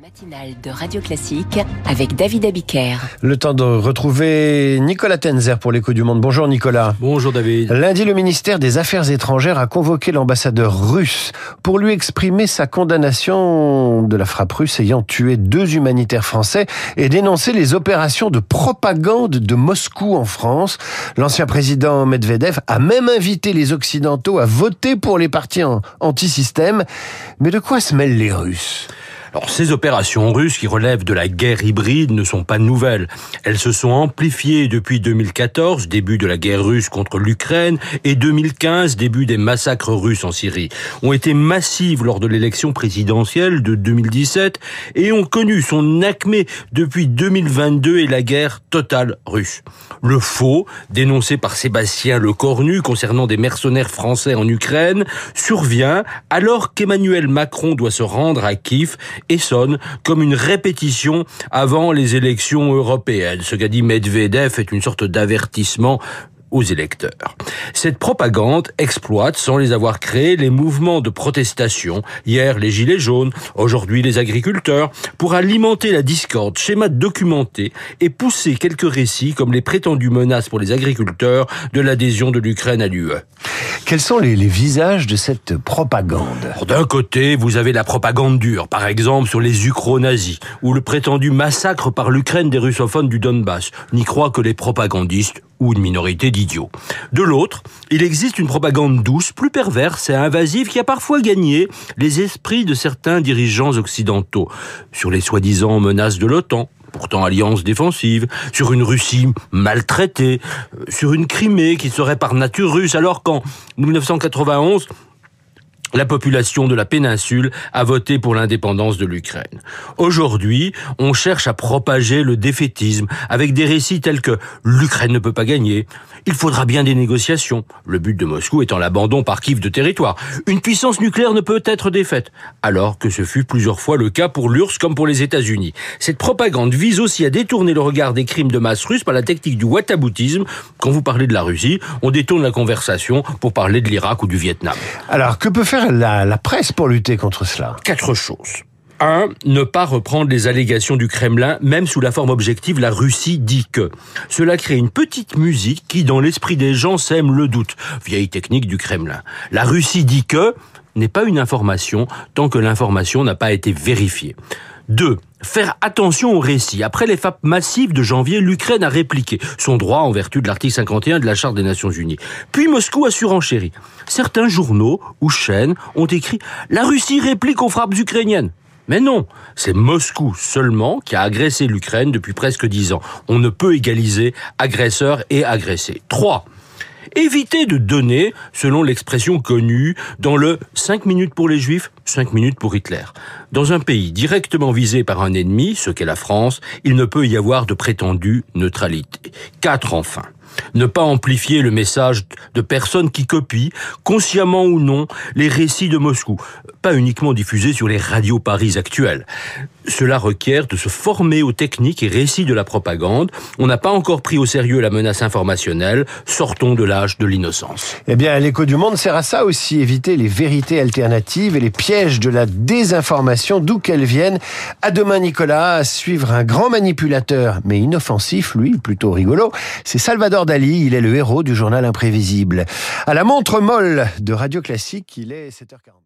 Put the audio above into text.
matinale de Radio Classique avec David Abiker. Le temps de retrouver Nicolas Tenzer pour l'écho du monde. Bonjour Nicolas. Bonjour David. Lundi, le ministère des Affaires étrangères a convoqué l'ambassadeur russe pour lui exprimer sa condamnation de la frappe russe ayant tué deux humanitaires français et dénoncer les opérations de propagande de Moscou en France. L'ancien président Medvedev a même invité les Occidentaux à voter pour les partis anti-système. Mais de quoi se mêlent les Russes? Alors, ces opérations russes qui relèvent de la guerre hybride ne sont pas nouvelles. Elles se sont amplifiées depuis 2014, début de la guerre russe contre l'Ukraine, et 2015, début des massacres russes en Syrie. Ont été massives lors de l'élection présidentielle de 2017 et ont connu son acmé depuis 2022 et la guerre totale russe. Le faux, dénoncé par Sébastien Lecornu concernant des mercenaires français en Ukraine, survient alors qu'Emmanuel Macron doit se rendre à Kiev et sonne comme une répétition avant les élections européennes. Ce qu'a dit Medvedev est une sorte d'avertissement aux électeurs. Cette propagande exploite, sans les avoir créés, les mouvements de protestation, hier les gilets jaunes, aujourd'hui les agriculteurs, pour alimenter la discorde, schéma documenté et pousser quelques récits comme les prétendues menaces pour les agriculteurs de l'adhésion de l'Ukraine à l'UE. Quels sont les, les visages de cette propagande? D'un côté, vous avez la propagande dure, par exemple sur les ukro-nazis, ou le prétendu massacre par l'Ukraine des russophones du Donbass. N'y croient que les propagandistes ou une minorité d'idiots. De l'autre, il existe une propagande douce, plus perverse et invasive qui a parfois gagné les esprits de certains dirigeants occidentaux sur les soi-disant menaces de l'OTAN, pourtant alliance défensive, sur une Russie maltraitée, euh, sur une Crimée qui serait par nature russe, alors qu'en 1991, la population de la péninsule a voté pour l'indépendance de l'Ukraine. Aujourd'hui, on cherche à propager le défaitisme avec des récits tels que l'Ukraine ne peut pas gagner, il faudra bien des négociations, le but de Moscou étant l'abandon par Kiev de territoire. Une puissance nucléaire ne peut être défaite, alors que ce fut plusieurs fois le cas pour l'URSS comme pour les États-Unis. Cette propagande vise aussi à détourner le regard des crimes de masse russes par la technique du whataboutisme. Quand vous parlez de la Russie, on détourne la conversation pour parler de l'Irak ou du Vietnam. Alors, que peut faire la, la presse pour lutter contre cela Quatre choses. 1. Ne pas reprendre les allégations du Kremlin, même sous la forme objective, la Russie dit que. Cela crée une petite musique qui, dans l'esprit des gens, sème le doute. Vieille technique du Kremlin. La Russie dit que n'est pas une information tant que l'information n'a pas été vérifiée. 2. Faire attention aux récits. Après les FAP massives de janvier, l'Ukraine a répliqué son droit en vertu de l'article 51 de la Charte des Nations Unies. Puis Moscou a surenchéri. Certains journaux ou chaînes ont écrit « La Russie réplique aux frappes ukrainiennes ». Mais non, c'est Moscou seulement qui a agressé l'Ukraine depuis presque dix ans. On ne peut égaliser agresseur et agressé. 3. Éviter de donner, selon l'expression connue, dans le 5 minutes pour les juifs, 5 minutes pour Hitler. Dans un pays directement visé par un ennemi, ce qu'est la France, il ne peut y avoir de prétendue neutralité. 4 enfin ne pas amplifier le message de personnes qui copient, consciemment ou non, les récits de Moscou, pas uniquement diffusés sur les radios Paris actuelles. Cela requiert de se former aux techniques et récits de la propagande. On n'a pas encore pris au sérieux la menace informationnelle. Sortons de l'âge de l'innocence. Eh bien, l'écho du monde sert à ça aussi, éviter les vérités alternatives et les pièges de la désinformation, d'où qu'elles viennent. À demain, Nicolas, suivre un grand manipulateur, mais inoffensif, lui, plutôt rigolo. C'est Dali, il est le héros du journal imprévisible. À la montre molle de Radio Classique, il est 7h40.